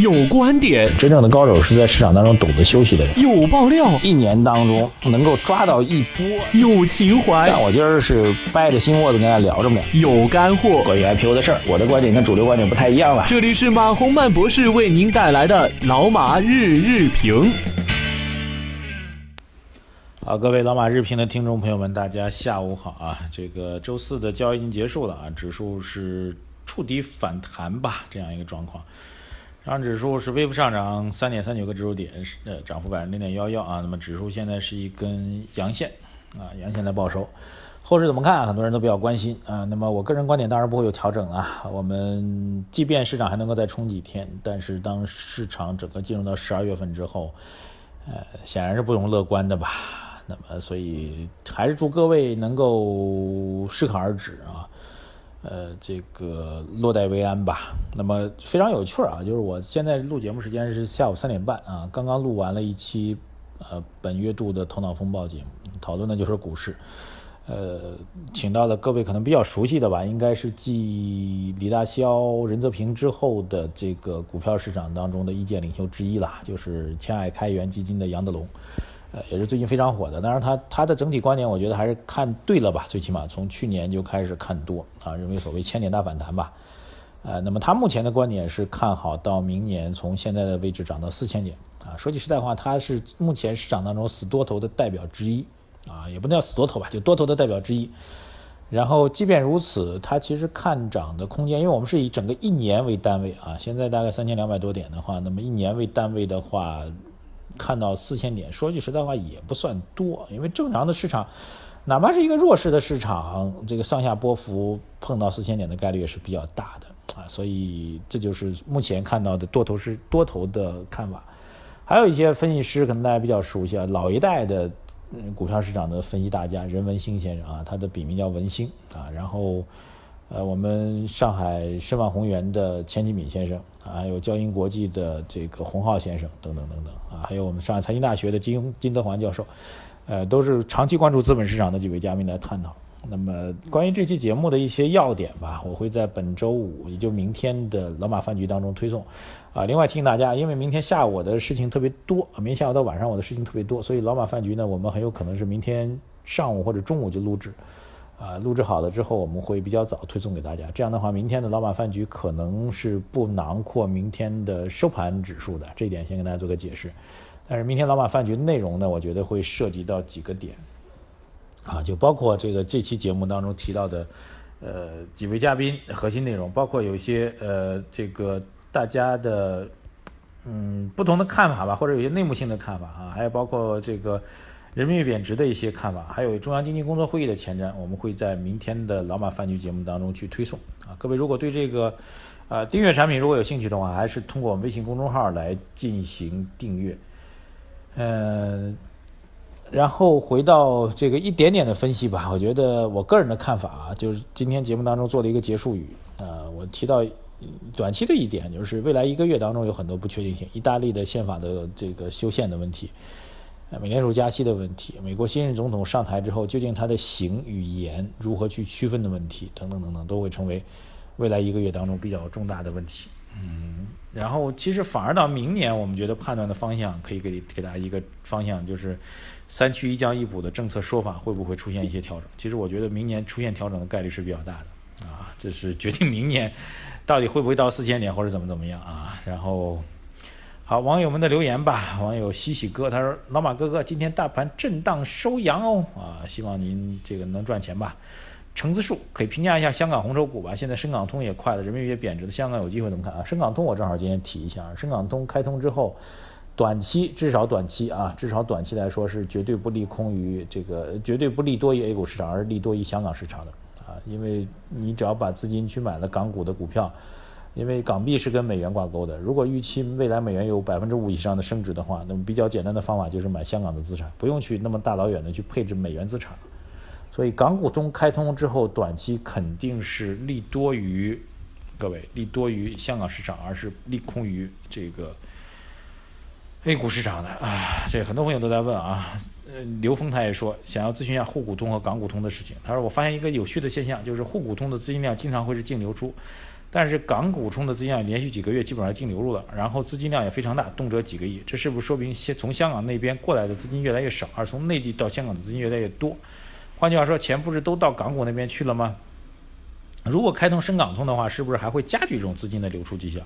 有观点，真正的高手是在市场当中懂得休息的人。有爆料，一年当中能够抓到一波。有情怀，但我今儿是掰着心窝子跟大家聊着呢。有干货，关于 IPO 的事儿，我的观点跟主流观点不太一样了。这里是马洪曼博士为您带来的老马日日评。好，各位老马日评的听众朋友们，大家下午好啊！这个周四的交易已经结束了啊，指数是触底反弹吧，这样一个状况。上证指数是微幅上涨三点三九个指数点，呃，涨幅百分之零点幺幺啊。那么指数现在是一根阳线啊，阳线在报收。后市怎么看？很多人都比较关心啊。那么我个人观点当然不会有调整啊。我们即便市场还能够再冲几天，但是当市场整个进入到十二月份之后，呃，显然是不容乐观的吧。那么，所以还是祝各位能够适可而止啊，呃，这个落袋为安吧。那么非常有趣啊，就是我现在录节目时间是下午三点半啊，刚刚录完了一期呃本月度的头脑风暴节目，讨论的就是股市，呃，请到了各位可能比较熟悉的吧，应该是继李大霄、任泽平之后的这个股票市场当中的意见领袖之一了，就是千爱开源基金的杨德龙。呃，也是最近非常火的。当然，他他的整体观点，我觉得还是看对了吧。最起码从去年就开始看多啊，认为所谓千点大反弹吧。呃，那么他目前的观点是看好到明年从现在的位置涨到四千点啊。说句实在话，他是目前市场当中死多头的代表之一啊，也不能叫死多头吧，就多头的代表之一。然后即便如此，他其实看涨的空间，因为我们是以整个一年为单位啊，现在大概三千两百多点的话，那么一年为单位的话。看到四千点，说句实在话也不算多，因为正常的市场，哪怕是一个弱势的市场，这个上下波幅碰到四千点的概率也是比较大的啊，所以这就是目前看到的多头是多头的看法。还有一些分析师可能大家比较熟悉啊，老一代的股票市场的分析大家任文兴先生啊，他的笔名叫文兴啊，然后。呃，我们上海申万宏源的钱启敏先生啊，还有交银国际的这个洪浩先生等等等等啊，还有我们上海财经大学的金金德环教授，呃，都是长期关注资本市场的几位嘉宾来探讨。那么关于这期节目的一些要点吧，我会在本周五，也就明天的老马饭局当中推送。啊，另外提醒大家，因为明天下午我的事情特别多，明天下午到晚上我的事情特别多，所以老马饭局呢，我们很有可能是明天上午或者中午就录制。啊，录制好了之后，我们会比较早推送给大家。这样的话，明天的老马饭局可能是不囊括明天的收盘指数的，这一点先跟大家做个解释。但是明天老马饭局内容呢，我觉得会涉及到几个点，啊，就包括这个这期节目当中提到的，呃，几位嘉宾核心内容，包括有一些呃，这个大家的嗯不同的看法吧，或者有些内幕性的看法啊，还有包括这个。人民币贬值的一些看法，还有中央经济工作会议的前瞻，我们会在明天的老马饭局节目当中去推送啊。各位如果对这个，呃，订阅产品如果有兴趣的话，还是通过我们微信公众号来进行订阅。嗯，然后回到这个一点点的分析吧。我觉得我个人的看法啊，就是今天节目当中做了一个结束语啊，我提到短期的一点，就是未来一个月当中有很多不确定性，意大利的宪法的这个修宪的问题。美联储加息的问题，美国新任总统上台之后，究竟他的行与言如何去区分的问题，等等等等，都会成为未来一个月当中比较重大的问题。嗯，然后其实反而到明年，我们觉得判断的方向可以给给大家一个方向，就是三去一降一补的政策说法会不会出现一些调整？其实我觉得明年出现调整的概率是比较大的啊，这是决定明年到底会不会到四千点或者怎么怎么样啊，然后。好，网友们的留言吧。网友西西哥他说：“老马哥哥，今天大盘震荡收阳哦，啊，希望您这个能赚钱吧。”橙子树可以评价一下香港红筹股吧。现在深港通也快了，人民币也贬值的，香港有机会怎么看啊？深港通我正好今天提一下，深港通开通之后，短期至少短期啊，至少短期来说是绝对不利空于这个，绝对不利多于 A 股市场，而利多于香港市场的啊，因为你只要把资金去买了港股的股票。因为港币是跟美元挂钩的，如果预期未来美元有百分之五以上的升值的话，那么比较简单的方法就是买香港的资产，不用去那么大老远的去配置美元资产。所以港股通开通之后，短期肯定是利多于各位，利多于香港市场，而是利空于这个 A 股市场的啊。这很多朋友都在问啊，刘峰他也说想要咨询一下沪股通和港股通的事情。他说我发现一个有趣的现象，就是沪股通的资金量经常会是净流出。但是港股冲的资金量连续几个月基本上净流入了，然后资金量也非常大，动辄几个亿，这是不是说明先从香港那边过来的资金越来越少，而从内地到香港的资金越来越多？换句话说，钱不是都到港股那边去了吗？如果开通深港通的话，是不是还会加剧这种资金的流出迹象？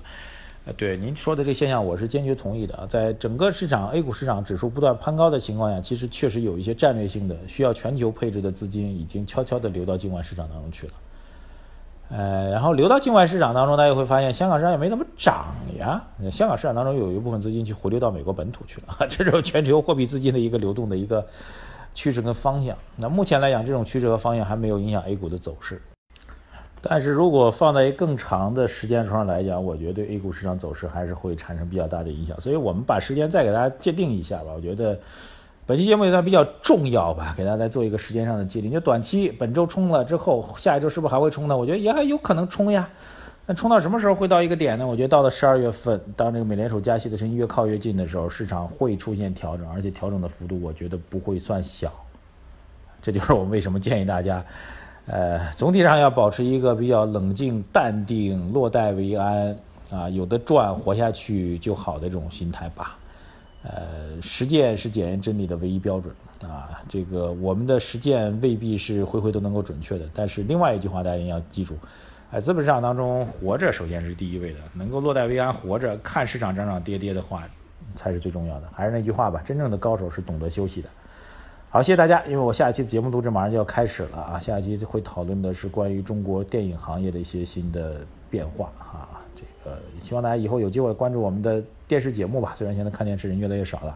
呃，对您说的这个现象，我是坚决同意的。在整个市场 A 股市场指数不断攀高的情况下，其实确实有一些战略性的需要全球配置的资金已经悄悄地流到境外市场当中去了。呃，然后流到境外市场当中，大家会发现香港市场也没怎么涨呀。香港市场当中有一部分资金去回流到美国本土去了，这是全球货币资金的一个流动的一个趋势跟方向。那目前来讲，这种趋势和方向还没有影响 A 股的走势。但是如果放在更长的时间上来讲，我觉得对 A 股市场走势还是会产生比较大的影响。所以我们把时间再给大家界定一下吧。我觉得本期节目也算比较重要吧，给大家再做一个时间上的界定。就短期本周冲了之后，下一周是不是还会冲呢？我觉得也还有可能冲呀。那冲到什么时候会到一个点呢？我觉得到了十二月份，当这个美联储加息的声音越靠越近的时候，市场会出现调整，而且调整的幅度我觉得不会算小。这就是我为什么建议大家。呃，总体上要保持一个比较冷静、淡定、落袋为安啊，有的赚活下去就好的这种心态吧。呃，实践是检验真理的唯一标准啊。这个我们的实践未必是回回都能够准确的，但是另外一句话大家一定要记住：在资本市场当中，活着首先是第一位的，能够落袋为安，活着看市场涨涨跌跌的话，才是最重要的。还是那句话吧，真正的高手是懂得休息的。好，谢谢大家。因为我下一期节目录制马上就要开始了啊，下一期会讨论的是关于中国电影行业的一些新的变化啊。这个希望大家以后有机会关注我们的电视节目吧。虽然现在看电视人越来越少了，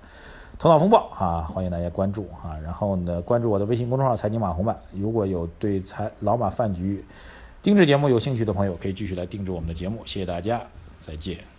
头脑风暴啊，欢迎大家关注啊。然后呢，关注我的微信公众号“财经马红漫”。如果有对财老马饭局定制节目有兴趣的朋友，可以继续来定制我们的节目。谢谢大家，再见。